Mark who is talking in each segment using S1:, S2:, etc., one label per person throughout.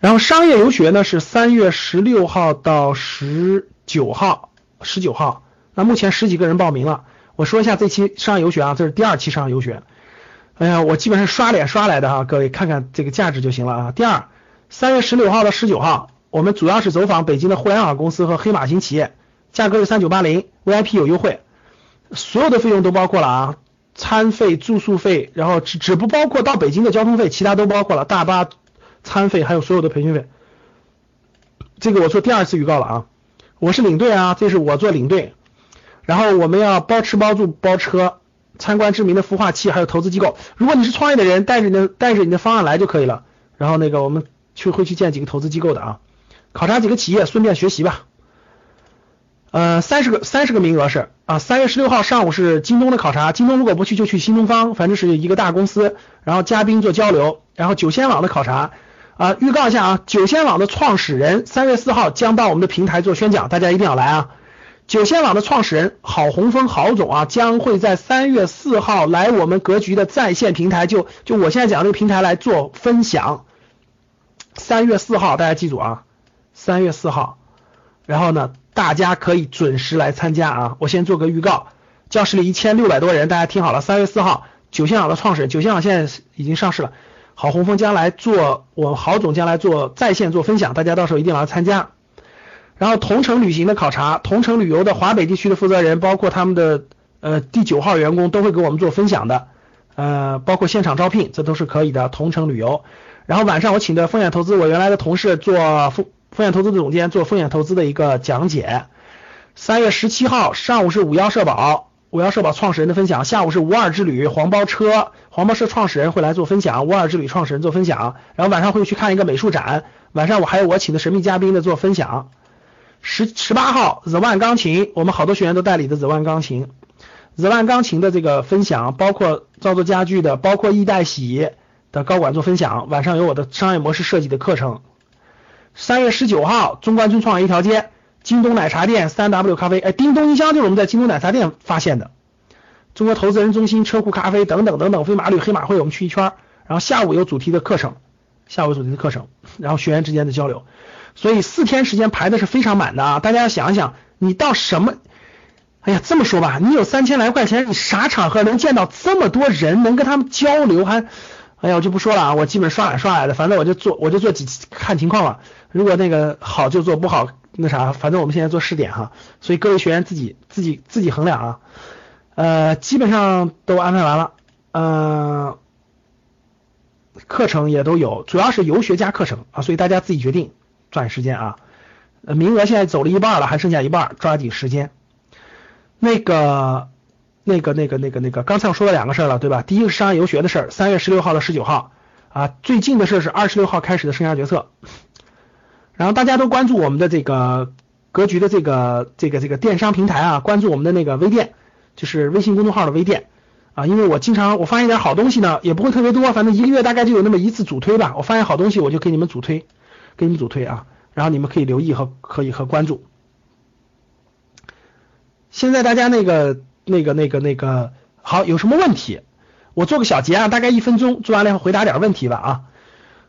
S1: 然后商业游学呢是三月十六号到十九号，十九号，那目前十几个人报名了。我说一下这期商业游学啊，这是第二期商业游学。哎呀，我基本上刷脸刷来的哈，各位看看这个价值就行了啊。第二，三月十六号到十九号，我们主要是走访北京的互联网公司和黑马型企业，价格是三九八零，VIP 有优惠，所有的费用都包括了啊，餐费、住宿费，然后只只不包括到北京的交通费，其他都包括了，大巴。餐费还有所有的培训费，这个我做第二次预告了啊，我是领队啊，这是我做领队，然后我们要包吃包住包车，参观知名的孵化器，还有投资机构。如果你是创业的人，带着你的带着你的方案来就可以了。然后那个我们去会去见几个投资机构的啊，考察几个企业，顺便学习吧。呃，三十个三十个名额是啊，三月十六号上午是京东的考察，京东如果不去就去新东方，反正是一个大公司，然后嘉宾做交流，然后九仙网的考察。啊，预告一下啊，九仙网的创始人三月四号将到我们的平台做宣讲，大家一定要来啊！九仙网的创始人郝洪峰郝总啊，将会在三月四号来我们格局的在线平台，就就我现在讲这个平台来做分享。三月四号大家记住啊，三月四号，然后呢，大家可以准时来参加啊！我先做个预告，教室里一千六百多人，大家听好了，三月四号，九仙网的创始人，九仙网现在已经上市了。郝洪峰将来做，我郝总将来做在线做分享，大家到时候一定要参加。然后同城旅行的考察，同城旅游的华北地区的负责人，包括他们的呃第九号员工都会给我们做分享的，呃，包括现场招聘，这都是可以的。同城旅游，然后晚上我请的风险投资，我原来的同事做风风险投资的总监做风险投资的一个讲解。三月十七号上午是五幺社保。五幺社保创始人的分享，下午是五二之旅黄包车，黄包车创始人会来做分享，五二之旅创始人做分享，然后晚上会去看一个美术展，晚上我还有我请的神秘嘉宾的做分享。十十八号 The One 钢琴，我们好多学员都代理的 The One 钢琴，The One 钢琴的这个分享，包括造作家具的，包括易代喜的高管做分享，晚上有我的商业模式设计的课程。三月十九号中关村创业一条街。京东奶茶店、三 W 咖啡，哎，叮咚音箱就是我们在京东奶茶店发现的。中国投资人中心、车库咖啡等等等等，飞马旅、黑马会，我们去一圈。然后下午有主题的课程，下午有主题的课程，然后学员之间的交流。所以四天时间排的是非常满的啊！大家要想一想，你到什么？哎呀，这么说吧，你有三千来块钱，你啥场合能见到这么多人，能跟他们交流？还，哎呀，我就不说了啊，我基本刷来刷来的，反正我就做，我就做几看情况了。如果那个好就做，不好。那啥，反正我们现在做试点哈，所以各位学员自己自己自己衡量啊。呃，基本上都安排完了，嗯，课程也都有，主要是游学加课程啊，所以大家自己决定，抓紧时间啊。呃，名额现在走了一半了，还剩下一半，抓紧时间。那个那个那个那个那个，刚才我说了两个事儿了，对吧？第一个是商业游学的事儿，三月十六号到十九号啊，最近的事儿是二十六号开始的生涯决策。然后大家都关注我们的这个格局的这个这个这个电商平台啊，关注我们的那个微店，就是微信公众号的微店啊，因为我经常我发现点好东西呢，也不会特别多，反正一个月大概就有那么一次主推吧。我发现好东西我就给你们主推，给你们主推啊，然后你们可以留意和可以和关注。现在大家那个那个那个那个好，有什么问题？我做个小结啊，大概一分钟，做完了以后回答点问题吧啊。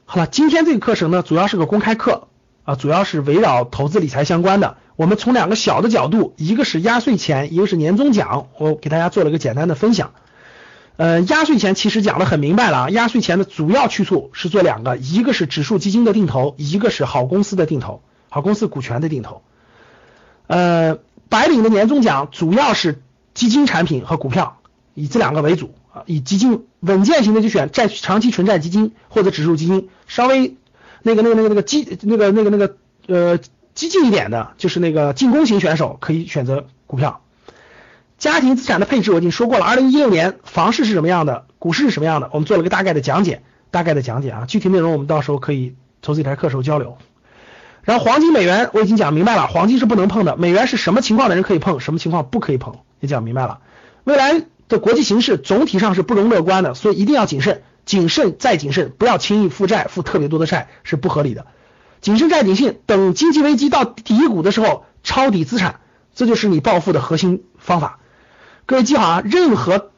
S1: 好了，今天这个课程呢，主要是个公开课。啊，主要是围绕投资理财相关的。我们从两个小的角度，一个是压岁钱，一个是年终奖，我给大家做了个简单的分享。呃，压岁钱其实讲的很明白了啊，压岁钱的主要去处是做两个，一个是指数基金的定投，一个是好公司的定投，好公司股权的定投。呃，白领的年终奖主要是基金产品和股票，以这两个为主啊，以基金稳健型的就选债长期纯债基金或者指数基金，稍微。那个、那个、那个、那个激、那个、那个、那个呃激进一点的，就是那个进攻型选手可以选择股票。家庭资产的配置我已经说过了，二零一六年房市是什么样的，股市是什么样的，我们做了个大概的讲解，大概的讲解啊，具体内容我们到时候可以投资理财课时候交流。然后黄金、美元我已经讲明白了，黄金是不能碰的，美元是什么情况的人可以碰，什么情况不可以碰，也讲明白了。未来的国际形势总体上是不容乐观的，所以一定要谨慎，谨慎再谨慎，不要轻易负债，负特别多的债是不合理的。谨慎再谨慎，等经济危机到底谷的时候抄底资产，这就是你暴富的核心方法。各位记好啊，任何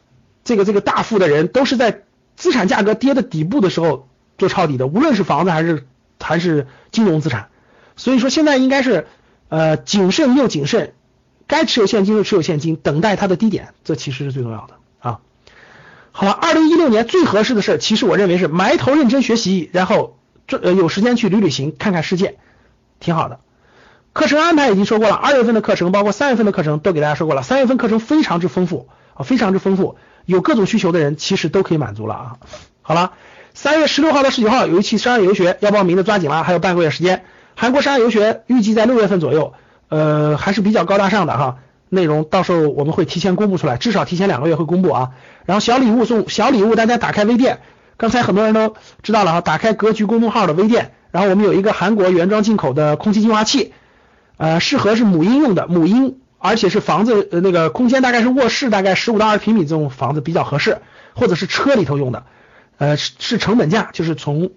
S1: 这个这个大富的人都是在资产价格跌的底部的时候做抄底的，无论是房子还是还是金融资产。所以说现在应该是呃谨慎又谨慎，该持有现金就持有现金，等待它的低点，这其实是最重要的。好了，二零一六年最合适的事儿，其实我认为是埋头认真学习，然后这呃有时间去旅旅行，看看世界，挺好的。课程安排已经说过了，二月份的课程包括三月份的课程都给大家说过了，三月份课程非常之丰富啊，非常之丰富，有各种需求的人其实都可以满足了啊。好了，三月十六号到十九号有一期商业游学，要报名的抓紧了，还有半个月时间。韩国商业游学预计在六月份左右，呃，还是比较高大上的哈。内容到时候我们会提前公布出来，至少提前两个月会公布啊。然后小礼物送小礼物，大家打开微店，刚才很多人都知道了哈，打开格局公众号的微店，然后我们有一个韩国原装进口的空气净化器，呃，适合是母婴用的，母婴，而且是房子呃那个空间大概是卧室大概十五到二十平米这种房子比较合适，或者是车里头用的，呃，是是成本价，就是从。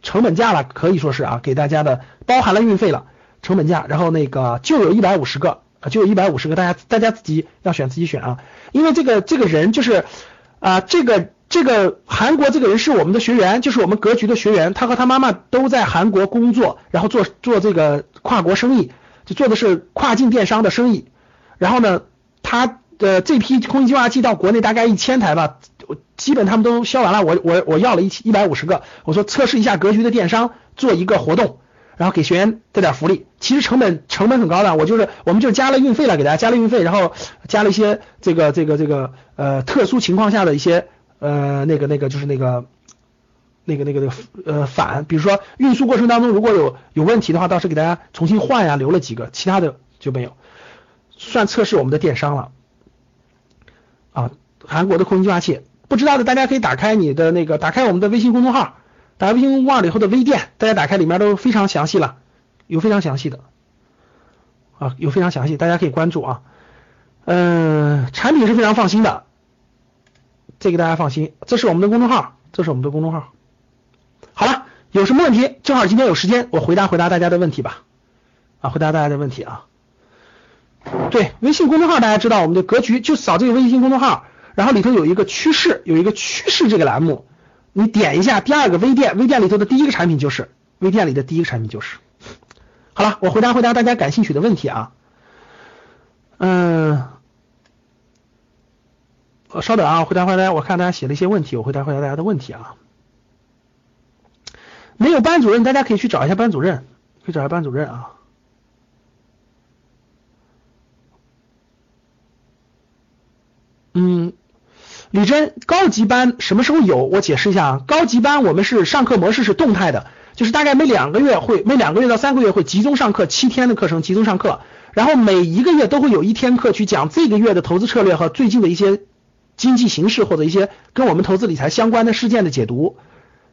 S1: 成本价了，可以说是啊，给大家的包含了运费了，成本价，然后那个就有一百五十个啊，就有一百五十个，大家大家自己要选自己选啊，因为这个这个人就是啊，这个这个韩国这个人是我们的学员，就是我们格局的学员，他和他妈妈都在韩国工作，然后做做这个跨国生意，就做的是跨境电商的生意，然后呢，他的这批空气净化器到国内大概一千台吧。我基本他们都销完了，我我我要了一一百五十个，我说测试一下格局的电商，做一个活动，然后给学员带点福利。其实成本成本很高的，我就是我们就加了运费了，给大家加了运费，然后加了一些这个这个这个呃特殊情况下的一些呃那个那个就是那个那个那个那个呃返，比如说运输过程当中如果有有问题的话，到时给大家重新换呀，留了几个，其他的就没有，算测试我们的电商了啊，韩国的空气净化器。不知道的大家可以打开你的那个，打开我们的微信公众号，打开微信公众号以后的微店，大家打开里面都非常详细了，有非常详细的啊，有非常详细，大家可以关注啊。嗯，产品是非常放心的，这个大家放心，这是我们的公众号，这是我们的公众号。好了，有什么问题？正好今天有时间，我回答回答大家的问题吧。啊，回答大家的问题啊。对，微信公众号大家知道，我们的格局就扫这个微信公众号。然后里头有一个趋势，有一个趋势这个栏目，你点一下第二个微店，微店里头的第一个产品就是微店里的第一个产品就是。好了，我回答回答大家感兴趣的问题啊。嗯，稍等啊，回答回答，我看大家写了一些问题，我回答回答大家的问题啊。没有班主任，大家可以去找一下班主任，可以找一下班主任啊。李真，高级班什么时候有？我解释一下啊，高级班我们是上课模式是动态的，就是大概每两个月会每两个月到三个月会集中上课，七天的课程集中上课，然后每一个月都会有一天课去讲这个月的投资策略和最近的一些经济形势或者一些跟我们投资理财相关的事件的解读，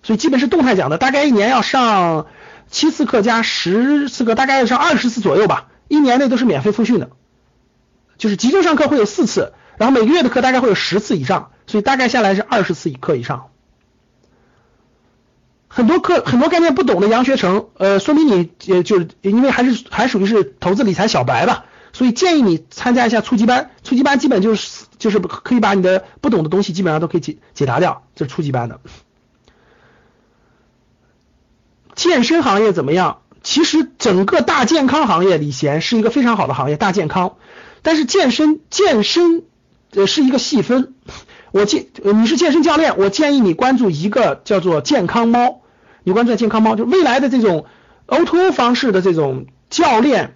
S1: 所以基本是动态讲的，大概一年要上七次课加十次课，大概要上二十次左右吧，一年内都是免费复训的，就是集中上课会有四次。然后每个月的课大概会有十次以上，所以大概下来是二十次一课以上。很多课很多概念不懂的杨学成，呃，说明你呃就是因为还是还属于是投资理财小白吧，所以建议你参加一下初级班。初级班基本就是就是可以把你的不懂的东西基本上都可以解解答掉，这是初级班的。健身行业怎么样？其实整个大健康行业，李贤是一个非常好的行业，大健康。但是健身健身。呃，是一个细分。我建，你是健身教练，我建议你关注一个叫做健康猫。你关注健康猫，就未来的这种 O2O 方式的这种教练，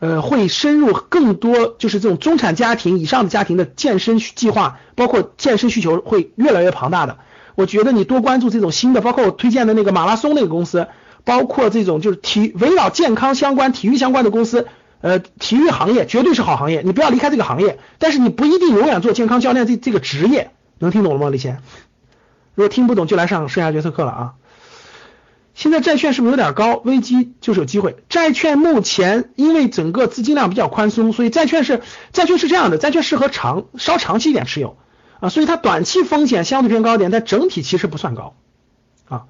S1: 呃，会深入更多，就是这种中产家庭以上的家庭的健身计划，包括健身需求会越来越庞大的。我觉得你多关注这种新的，包括我推荐的那个马拉松那个公司，包括这种就是体围绕健康相关、体育相关的公司。呃，体育行业绝对是好行业，你不要离开这个行业。但是你不一定永远做健康教练这这个职业，能听懂了吗？李贤，如果听不懂就来上生涯决策课了啊。现在债券是不是有点高？危机就是有机会。债券目前因为整个资金量比较宽松，所以债券是债券是这样的，债券适合长稍长期一点持有啊，所以它短期风险相对偏高一点，但整体其实不算高啊。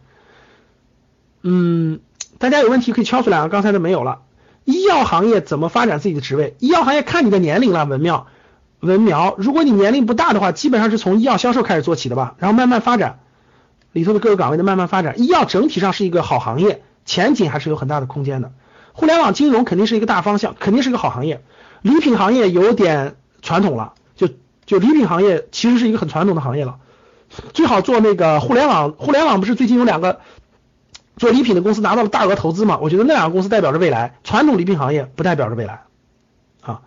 S1: 嗯，大家有问题可以敲出来啊，刚才的没有了。医药行业怎么发展自己的职位？医药行业看你的年龄了，文妙文苗，如果你年龄不大的话，基本上是从医药销售开始做起的吧，然后慢慢发展。里头的各个岗位的慢慢发展，医药整体上是一个好行业，前景还是有很大的空间的。互联网金融肯定是一个大方向，肯定是一个好行业。礼品行业有点传统了，就就礼品行业其实是一个很传统的行业了，最好做那个互联网。互联网不是最近有两个做礼品的公司拿到了大额投资嘛？我觉得那两个公司代表着未来，传统礼品行业不代表着未来。啊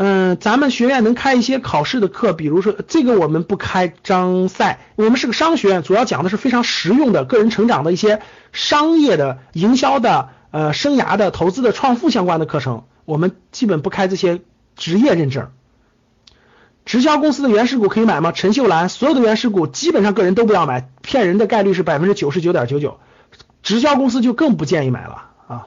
S1: 嗯，咱们学院能开一些考试的课，比如说这个我们不开张赛，我们是个商学院，主要讲的是非常实用的个人成长的一些商业的、营销的、呃生涯的、投资的、创富相关的课程，我们基本不开这些职业认证。直销公司的原始股可以买吗？陈秀兰，所有的原始股基本上个人都不要买，骗人的概率是百分之九十九点九九，直销公司就更不建议买了啊。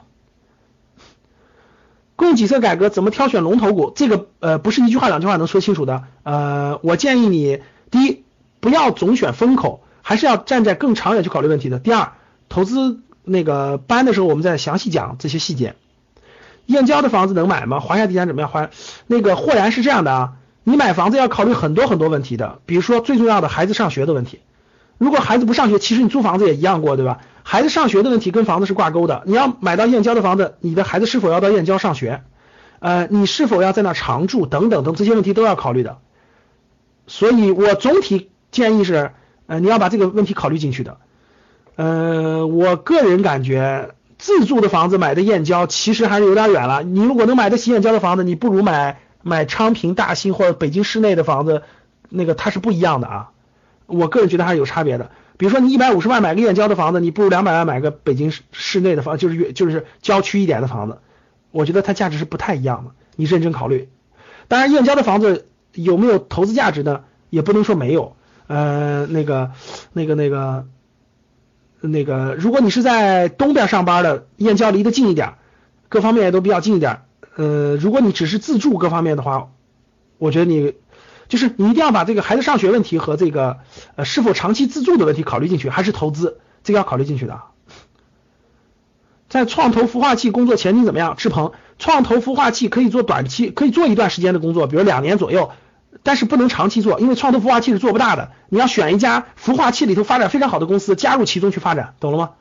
S1: 供给侧改革怎么挑选龙头股？这个呃不是一句话两句话能说清楚的。呃，我建议你，第一，不要总选风口，还是要站在更长远去考虑问题的。第二，投资那个班的时候，我们再详细讲这些细节。燕郊的房子能买吗？华夏地产怎么样？华那个霍然是这样的啊，你买房子要考虑很多很多问题的，比如说最重要的孩子上学的问题。如果孩子不上学，其实你租房子也一样过，对吧？孩子上学的问题跟房子是挂钩的。你要买到燕郊的房子，你的孩子是否要到燕郊上学？呃，你是否要在那常住？等等等这些问题都要考虑的。所以我总体建议是，呃，你要把这个问题考虑进去的。呃，我个人感觉自住的房子买的燕郊其实还是有点远了。你如果能买得起燕郊的房子，你不如买买昌平、大兴或者北京市内的房子，那个它是不一样的啊。我个人觉得还是有差别的。比如说你一百五十万买个燕郊的房子，你不如两百万买个北京市市内的房，就是就是郊区一点的房子。我觉得它价值是不太一样的，你认真考虑。当然，燕郊的房子有没有投资价值呢？也不能说没有。呃，那个那个那个那个，如果你是在东边上班的，燕郊离得近一点，各方面也都比较近一点。呃，如果你只是自住各方面的话，我觉得你。就是你一定要把这个孩子上学问题和这个呃是否长期自住的问题考虑进去，还是投资这个要考虑进去的。在创投孵化器工作前景怎么样？志鹏，创投孵化器可以做短期，可以做一段时间的工作，比如两年左右，但是不能长期做，因为创投孵化器是做不大的。你要选一家孵化器里头发展非常好的公司，加入其中去发展，懂了吗？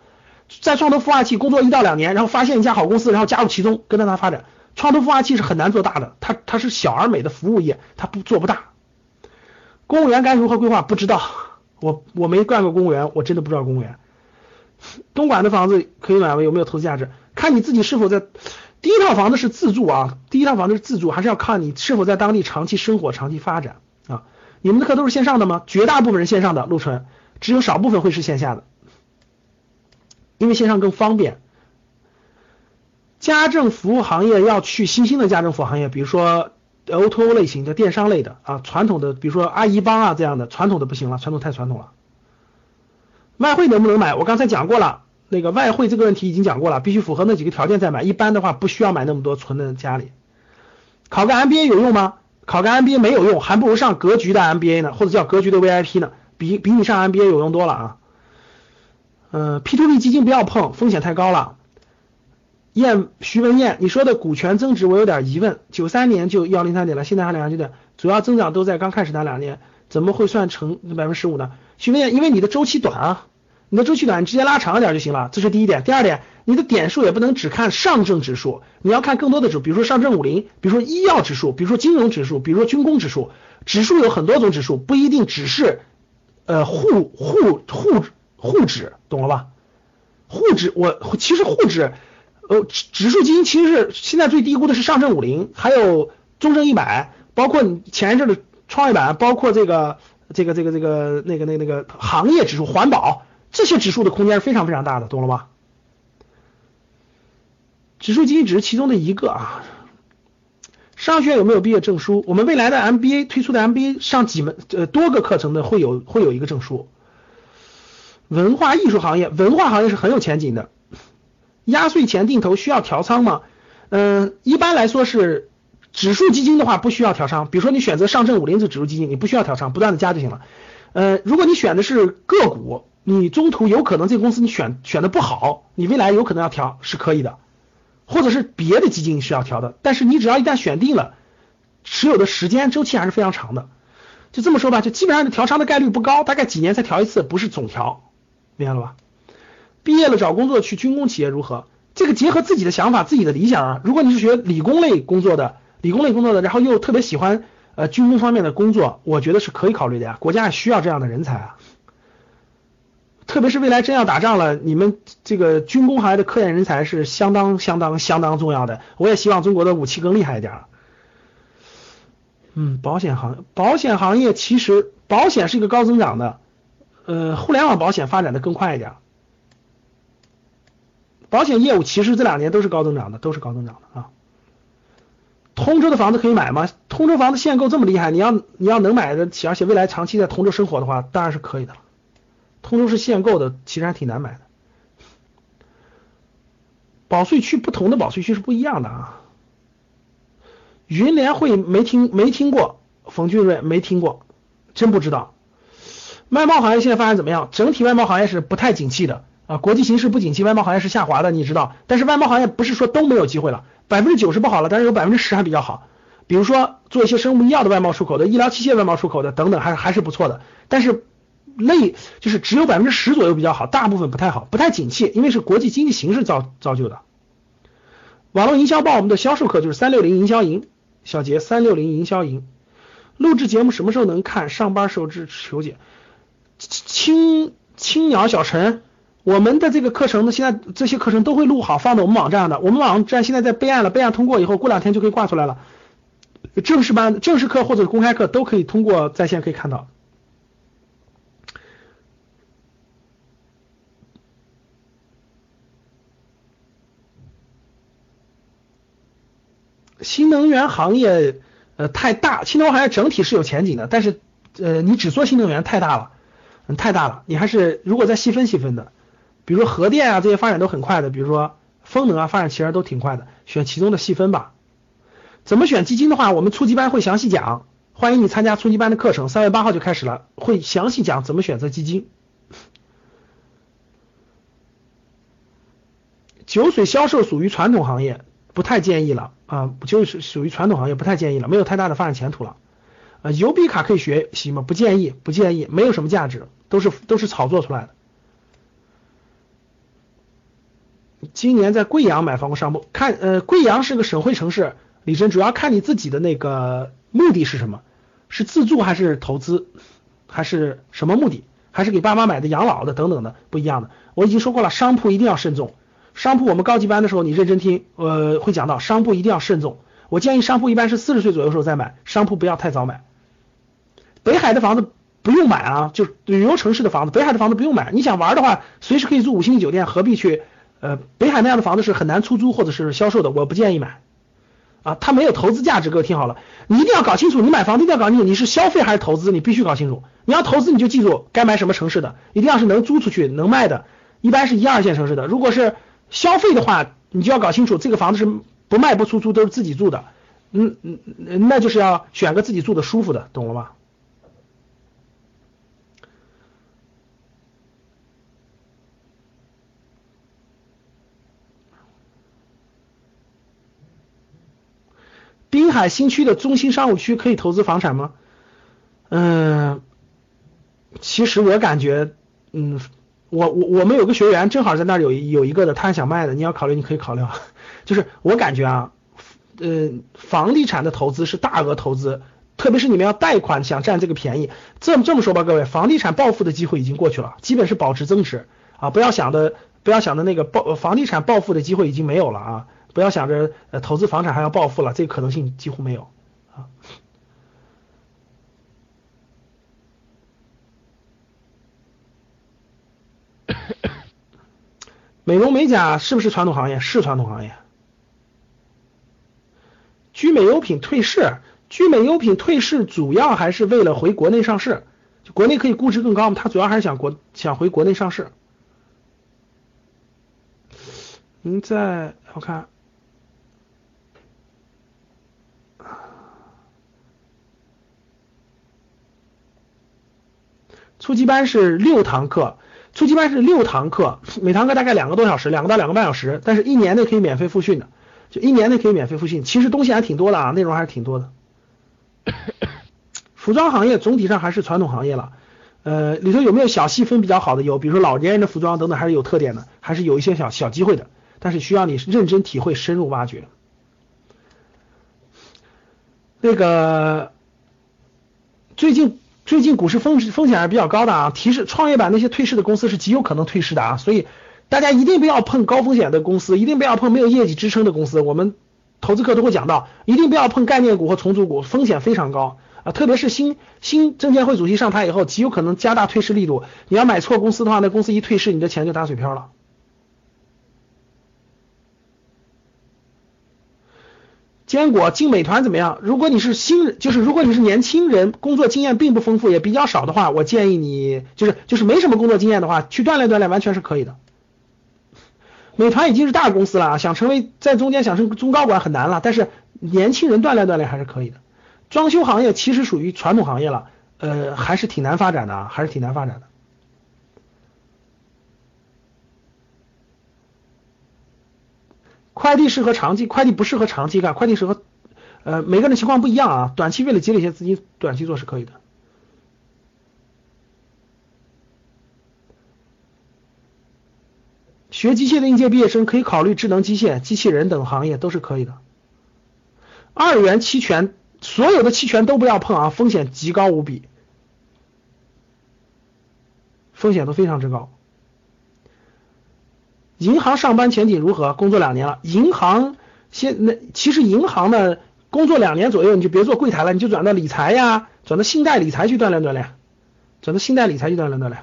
S1: 在创投孵化器工作一到两年，然后发现一家好公司，然后加入其中，跟着它发展。创投孵化器是很难做大的，它它是小而美的服务业，它不做不大。公务员该如何规划？不知道，我我没干过公务员，我真的不知道公务员。东莞的房子可以买吗？有没有投资价值？看你自己是否在第一套房子是自住啊，第一套房子是自住，还是要看你是否在当地长期生活、长期发展啊？你们的课都是线上的吗？绝大部分人线上的，陆纯，只有少部分会是线下的，因为线上更方便。家政服务行业要去新兴的家政服务行业，比如说。O2O 类型的电商类的啊，传统的比如说阿姨帮啊这样的，传统的不行了，传统太传统了。外汇能不能买？我刚才讲过了，那个外汇这个问题已经讲过了，必须符合那几个条件再买。一般的话不需要买那么多存在家里。考个 MBA 有用吗？考个 MBA 没有用，还不如上格局的 MBA 呢，或者叫格局的 VIP 呢，比比你上 MBA 有用多了啊。嗯，P2P 基金不要碰，风险太高了。燕徐文燕，你说的股权增值我有点疑问，九三年就幺零三点了，现在还两千点，主要增长都在刚开始那两年，怎么会算成百分之十五呢？徐文燕，因为你的周期短啊，你的周期短，你直接拉长一点就行了，这是第一点。第二点，你的点数也不能只看上证指数，你要看更多的指数，比如说上证五零，比如说医药指数，比如说金融指数，比如说军工指数，指数有很多种指数，不一定只是呃沪沪沪沪指，懂了吧？沪指我其实沪指。呃，指数基金其实是现在最低估的是上证五零，还有中证一百，包括你前一阵的创业板，包括这个这个这个这个那个那个那个行业指数、环保这些指数的空间是非常非常大的，懂了吗？指数基金只是其中的一个啊。商学院有没有毕业证书？我们未来的 MBA 推出的 MBA 上几门呃多个课程的会有会有一个证书。文化艺术行业，文化行业是很有前景的。压岁钱定投需要调仓吗？嗯，一般来说是指数基金的话不需要调仓。比如说你选择上证五零指数基金，你不需要调仓，不断的加就行了。呃，如果你选的是个股，你中途有可能这个公司你选选的不好，你未来有可能要调是可以的，或者是别的基金是要调的。但是你只要一旦选定了，持有的时间周期还是非常长的。就这么说吧，就基本上调仓的概率不高，大概几年才调一次，不是总调，明白了吧？毕业了找工作去军工企业如何？这个结合自己的想法、自己的理想啊。如果你是学理工类工作的，理工类工作的，然后又特别喜欢呃军工方面的工作，我觉得是可以考虑的呀。国家也需要这样的人才啊。特别是未来真要打仗了，你们这个军工行业的科研人才是相当相当相当重要的。我也希望中国的武器更厉害一点。嗯，保险行保险行业其实保险是一个高增长的，呃，互联网保险发展的更快一点。保险业务其实这两年都是高增长的，都是高增长的啊。通州的房子可以买吗？通州房子限购这么厉害，你要你要能买得起，而且未来长期在通州生活的话，当然是可以的了。通州是限购的，其实还挺难买的。保税区不同的保税区是不一样的啊。云联汇没听没听过，冯俊瑞没听过，真不知道。外贸行业现在发展怎么样？整体外贸行业是不太景气的。啊，国际形势不景气，外贸行业是下滑的，你知道。但是外贸行业不是说都没有机会了，百分之九十不好了，但是有百分之十还比较好。比如说做一些生物医药的外贸出口的，医疗器械外贸出口的等等，还还是不错的。但是类就是只有百分之十左右比较好，大部分不太好，不太景气，因为是国际经济形势造造就的。网络营销报我们的销售课就是三六零营销营，小杰三六零营销营。录制节目什么时候能看？上班时候至求解。青青鸟小陈。我们的这个课程呢，现在这些课程都会录好，放到我们网站的。我们网站现在在备案了，备案通过以后，过两天就可以挂出来了。正式班、正式课或者公开课都可以通过在线可以看到。新能源行业呃太大，新能源行业整体是有前景的，但是呃你只做新能源太大了，嗯太大了，你还是如果再细分细分的。比如说核电啊，这些发展都很快的。比如说风能啊，发展其实都挺快的。选其中的细分吧。怎么选基金的话，我们初级班会详细讲，欢迎你参加初级班的课程，三月八号就开始了，会详细讲怎么选择基金。酒水销售属于传统行业，不太建议了啊，就是属于传统行业，不太建议了，没有太大的发展前途了。啊，邮币卡可以学习吗？不建议，不建议，没有什么价值，都是都是炒作出来的。今年在贵阳买房过商铺，看呃贵阳是个省会城市，李真主要看你自己的那个目的是什么，是自住还是投资，还是什么目的，还是给爸妈买的养老的等等的不一样的。我已经说过了，商铺一定要慎重，商铺我们高级班的时候你认真听，呃会讲到商铺一定要慎重。我建议商铺一般是四十岁左右时候再买，商铺不要太早买。北海的房子不用买啊，就旅游城市的房子，北海的房子不用买，你想玩的话随时可以住五星级酒店，何必去？呃，北海那样的房子是很难出租或者是销售的，我不建议买啊，它没有投资价值。各位听好了，你一定要搞清楚，你买房子一定要搞清楚你是消费还是投资，你必须搞清楚。你要投资，你就记住该买什么城市的，一定要是能租出去能卖的，一般是一二线城市的。如果是消费的话，你就要搞清楚这个房子是不卖不出租，都是自己住的，嗯嗯，那就是要选个自己住的舒服的，懂了吗？滨海新区的中心商务区可以投资房产吗？嗯，其实我感觉，嗯，我我我们有个学员正好在那儿有有一个的，他想卖的，你要考虑，你可以考虑啊。就是我感觉啊，呃，房地产的投资是大额投资，特别是你们要贷款想占这个便宜。这么这么说吧，各位，房地产暴富的机会已经过去了，基本是保值增值啊，不要想的不要想的那个暴房地产暴富的机会已经没有了啊。不要想着呃投资房产还要暴富了，这个可能性几乎没有啊。美容美甲是不是传统行业？是传统行业。聚美优品退市，聚美优品退市主要还是为了回国内上市就国内可以估值更高嘛，他主要还是想国想回国内上市。您在我看。初级班是六堂课，初级班是六堂课，每堂课大概两个多小时，两个到两个半小时，但是一年内可以免费复训的，就一年内可以免费复训。其实东西还挺多的啊，内容还是挺多的。服装行业总体上还是传统行业了，呃，里头有没有小细分比较好的？有，比如说老年人的服装等等，还是有特点的，还是有一些小小机会的，但是需要你认真体会、深入挖掘。那个最近。最近股市风风险还是比较高的啊，提示创业板那些退市的公司是极有可能退市的啊，所以大家一定不要碰高风险的公司，一定不要碰没有业绩支撑的公司。我们投资课都会讲到，一定不要碰概念股和重组股，风险非常高啊，特别是新新证监会主席上台以后，极有可能加大退市力度。你要买错公司的话，那公司一退市，你的钱就打水漂了。坚果进美团怎么样？如果你是新人，就是如果你是年轻人，工作经验并不丰富，也比较少的话，我建议你就是就是没什么工作经验的话，去锻炼锻炼，完全是可以的。美团已经是大公司了啊，想成为在中间想成中高管很难了，但是年轻人锻炼锻炼还是可以的。装修行业其实属于传统行业了，呃，还是挺难发展的啊，还是挺难发展的。快递适合长期，快递不适合长期干。快递适合，呃，每个人情况不一样啊。短期为了积累一些资金，短期做是可以的。学机械的应届毕业生可以考虑智能机械、机器人等行业，都是可以的。二元期权，所有的期权都不要碰啊，风险极高无比，风险都非常之高。银行上班前景如何？工作两年了，银行现那其实银行呢，工作两年左右你就别做柜台了，你就转到理财呀，转到信贷理财去锻炼锻炼，转到信贷理财去锻炼锻炼。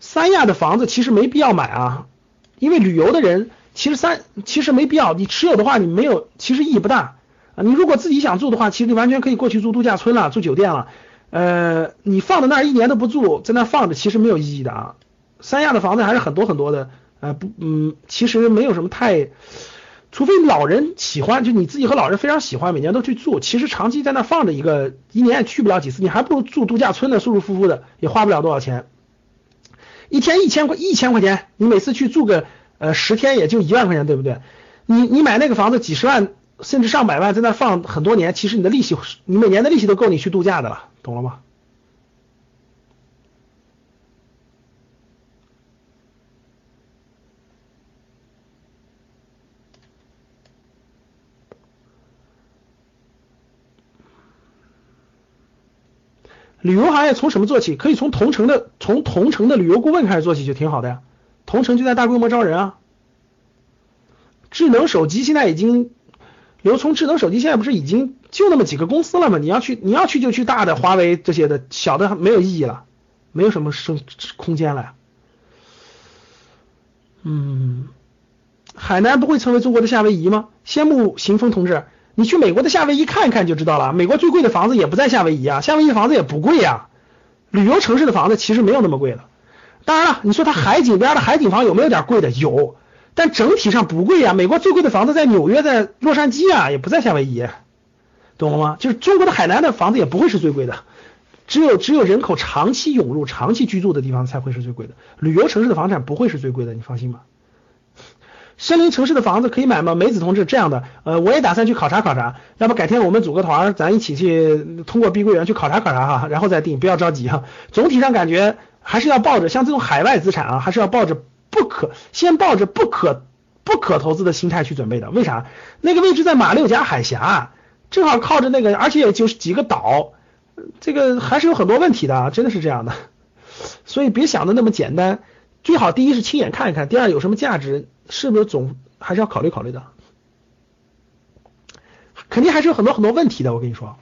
S1: 三亚的房子其实没必要买啊，因为旅游的人其实三其实没必要，你持有的话你没有，其实意义不大啊。你如果自己想住的话，其实你完全可以过去住度假村了，住酒店了。呃，你放在那儿一年都不住，在那放着其实没有意义的啊。三亚的房子还是很多很多的，呃不，嗯，其实没有什么太，除非老人喜欢，就你自己和老人非常喜欢，每年都去住，其实长期在那放着一个，一年也去不了几次，你还不如住度假村呢，舒舒服服的，也花不了多少钱，一天一千块一千块钱，你每次去住个呃十天也就一万块钱，对不对？你你买那个房子几十万甚至上百万在那放很多年，其实你的利息，你每年的利息都够你去度假的了。懂了吗？旅游行业从什么做起？可以从同城的，从同城的旅游顾问开始做起就挺好的呀。同城就在大规模招人啊。智能手机现在已经。刘聪智能手机现在不是已经就那么几个公司了吗？你要去，你要去就去大的，华为这些的，小的没有意义了，没有什么生空间了。嗯，海南不会成为中国的夏威夷吗？羡慕行风同志，你去美国的夏威夷看一看就知道了。美国最贵的房子也不在夏威夷啊，夏威夷房子也不贵呀。旅游城市的房子其实没有那么贵的。当然了，你说它海景边的海景房有没有点贵的？有。但整体上不贵呀，美国最贵的房子在纽约，在洛杉矶啊，也不在夏威夷，懂了吗？就是中国的海南的房子也不会是最贵的，只有只有人口长期涌入、长期居住的地方才会是最贵的。旅游城市的房产不会是最贵的，你放心吧。森林城市的房子可以买吗？梅子同志，这样的，呃，我也打算去考察考察，要不改天我们组个团，咱一起去通过碧桂园去考察考察哈，然后再定，不要着急哈。总体上感觉还是要抱着像这种海外资产啊，还是要抱着。不可先抱着不可不可投资的心态去准备的，为啥？那个位置在马六甲海峡，正好靠着那个，而且也就是几个岛，这个还是有很多问题的，真的是这样的。所以别想的那么简单，最好第一是亲眼看一看，第二有什么价值，是不是总还是要考虑考虑的，肯定还是有很多很多问题的，我跟你说，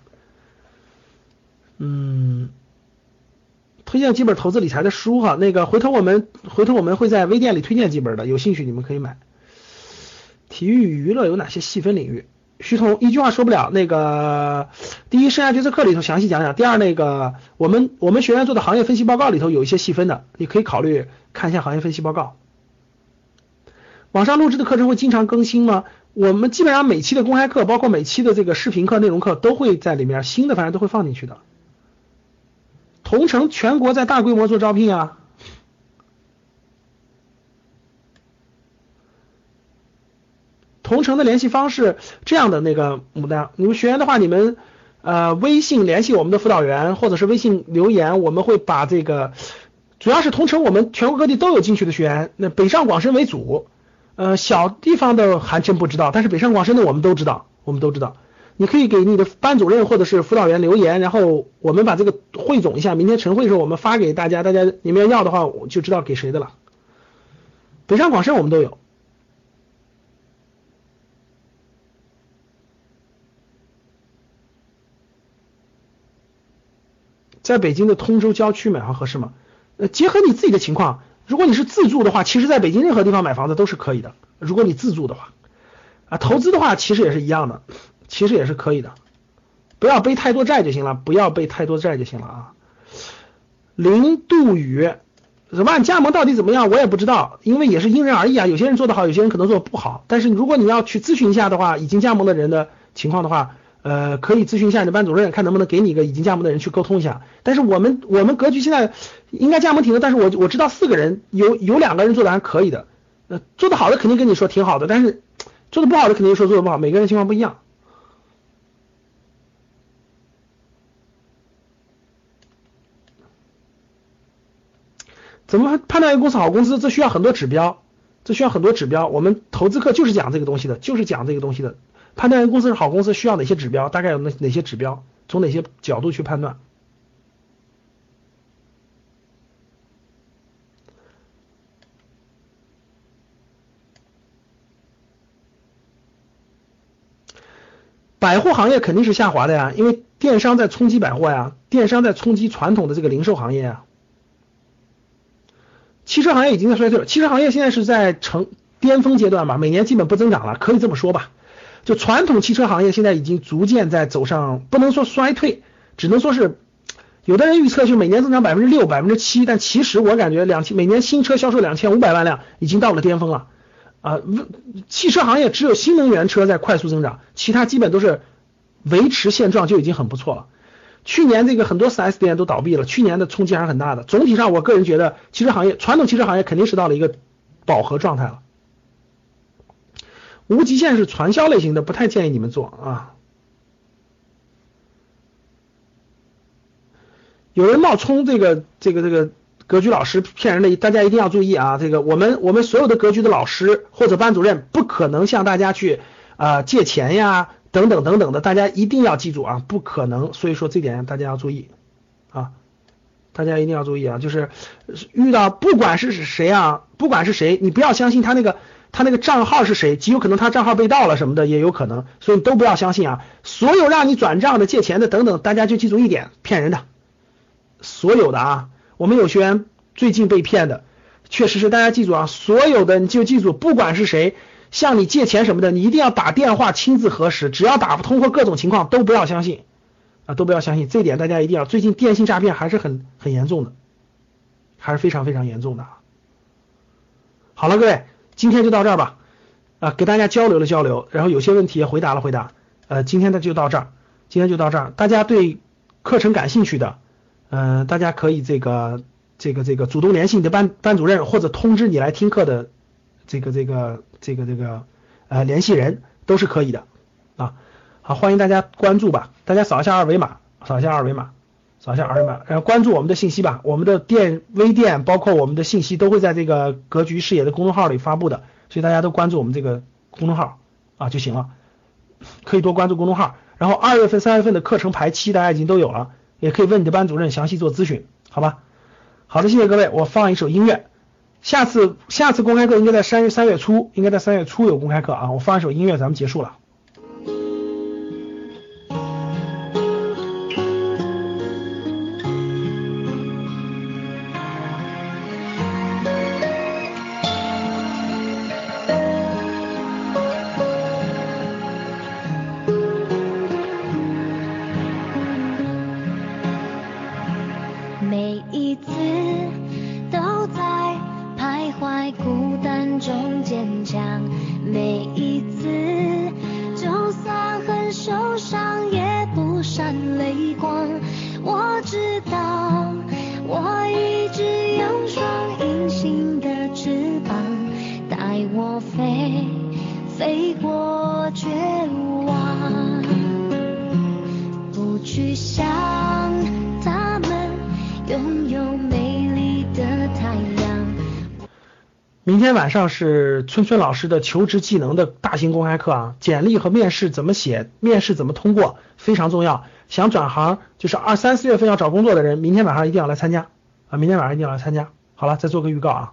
S1: 嗯。推荐几本投资理财的书哈，那个回头我们回头我们会在微店里推荐几本的，有兴趣你们可以买。体育娱乐有哪些细分领域？徐彤一句话说不了。那个第一，生涯决策课里头详细讲讲；第二，那个我们我们学院做的行业分析报告里头有一些细分的，你可以考虑看一下行业分析报告。网上录制的课程会经常更新吗？我们基本上每期的公开课，包括每期的这个视频课、内容课都会在里面，新的反正都会放进去的。同城全国在大规模做招聘啊。同城的联系方式这样的那个牡丹，你们学员的话，你们呃微信联系我们的辅导员，或者是微信留言，我们会把这个主要是同城，我们全国各地都有进去的学员，那北上广深为主，呃小地方的还真不知道，但是北上广深的我们都知道，我们都知道，你可以给你的班主任或者是辅导员留言，然后我们把这个汇总一下，明天晨会的时候我们发给大家，大家你们要要的话，我就知道给谁的了。北上广深我们都有。在北京的通州郊区买房合适吗？呃，结合你自己的情况，如果你是自住的话，其实在北京任何地方买房子都是可以的。如果你自住的话，啊，投资的话其实也是一样的，其实也是可以的，不要背太多债就行了，不要背太多债就行了啊。零度雨，什么加盟到底怎么样？我也不知道，因为也是因人而异啊。有些人做得好，有些人可能做的不好。但是如果你要去咨询一下的话，已经加盟的人的情况的话。呃，可以咨询一下你的班主任，看能不能给你一个已经加盟的人去沟通一下。但是我们我们格局现在应该加盟挺多，但是我我知道四个人有有两个人做的还可以的，呃，做的好的肯定跟你说挺好的，但是做的不好的肯定说做的不好，每个人情况不一样。怎么判断一个公司好公司？这需要很多指标，这需要很多指标。我们投资课就是讲这个东西的，就是讲这个东西的。判断一个公司是好公司需要哪些指标？大概有哪哪些指标？从哪些角度去判断？百货行业肯定是下滑的呀，因为电商在冲击百货呀，电商在冲击传统的这个零售行业呀。汽车行业已经在衰退了，汽车行业现在是在成巅峰阶段嘛，每年基本不增长了，可以这么说吧。就传统汽车行业现在已经逐渐在走上，不能说衰退，只能说是有的人预测就每年增长百分之六、百分之七，但其实我感觉两千每年新车销售两千五百万辆已经到了巅峰了啊！汽车行业只有新能源车在快速增长，其他基本都是维持现状就已经很不错了。去年这个很多 4S 店都倒闭了，去年的冲击还是很大的。总体上，我个人觉得汽车行业传统汽车行业肯定是到了一个饱和状态了。无极限是传销类型的，不太建议你们做啊。有人冒充这个这个这个格局老师骗人的，大家一定要注意啊！这个我们我们所有的格局的老师或者班主任不可能向大家去啊借钱呀等等等等的，大家一定要记住啊，不可能。所以说这点大家要注意啊，大家一定要注意啊，就是遇到不管是谁啊，不管是谁，你不要相信他那个。他那个账号是谁？极有可能他账号被盗了什么的也有可能，所以都不要相信啊！所有让你转账的、借钱的等等，大家就记住一点：骗人的，所有的啊！我们有学员最近被骗的，确实是大家记住啊！所有的你就记住，不管是谁向你借钱什么的，你一定要打电话亲自核实，只要打不通或各种情况都不要相信啊，都不要相信，这点大家一定要。最近电信诈骗还是很很严重的，还是非常非常严重的啊。好了，各位。今天就到这儿吧，啊，给大家交流了交流，然后有些问题也回答了回答，呃，今天的就到这儿，今天就到这儿。大家对课程感兴趣的，嗯，大家可以这个这个这个主动联系你的班班主任，或者通知你来听课的这个这个这个这个呃联系人都是可以的啊。好，欢迎大家关注吧，大家扫一下二维码，扫一下二维码。扫一下二维码，然后关注我们的信息吧。我们的店微店包括我们的信息都会在这个格局视野的公众号里发布的，所以大家都关注我们这个公众号啊就行了。可以多关注公众号。然后二月份、三月份的课程排期大家已经都有了，也可以问你的班主任详细做咨询，好吧？好的，谢谢各位。我放一首音乐。下次下次公开课应该在三月三月初，应该在三月初有公开课啊。我放一首音乐，咱们结束了。
S2: 今天晚上是村村老师的求职技能的大型公开课啊，简历和面试怎么写，面试怎么通过，非常重要。想转行就是二三四月份要找工作的人，明天晚上一定要来参加啊！明天晚上一定要来参加。好了，再做个预告啊。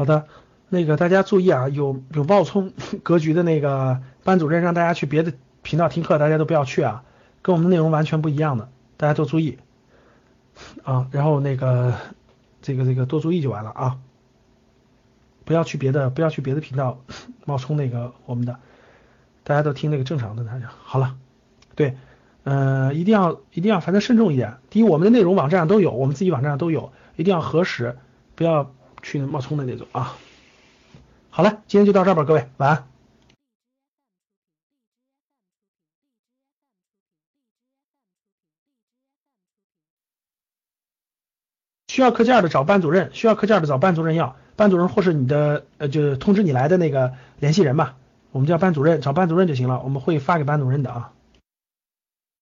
S2: 好的，那个大家注意啊，有有冒充 格局的那个班主任让大家去别的频道听课，大家都不要去啊，跟我们内容完全不一样的，大家多注意啊。然后那个这个这个多注意就完了啊，不要去别的不要去别的频道 冒充那个我们的，大家都听那个正常的大家好了，对。呃，一定要一定要，反正慎重一点。第一，我们的内容网站上都有，我们自己网站上都有，一定要核实，不要去冒充的那种啊。好了，今天就到这儿吧，各位，晚安。需要课件的找班主任，需要课件的找班主任要，班主任或是你的呃，就是通知你来的那个联系人吧，我们叫班主任，找班主任就行了，我们会发给班主任的啊。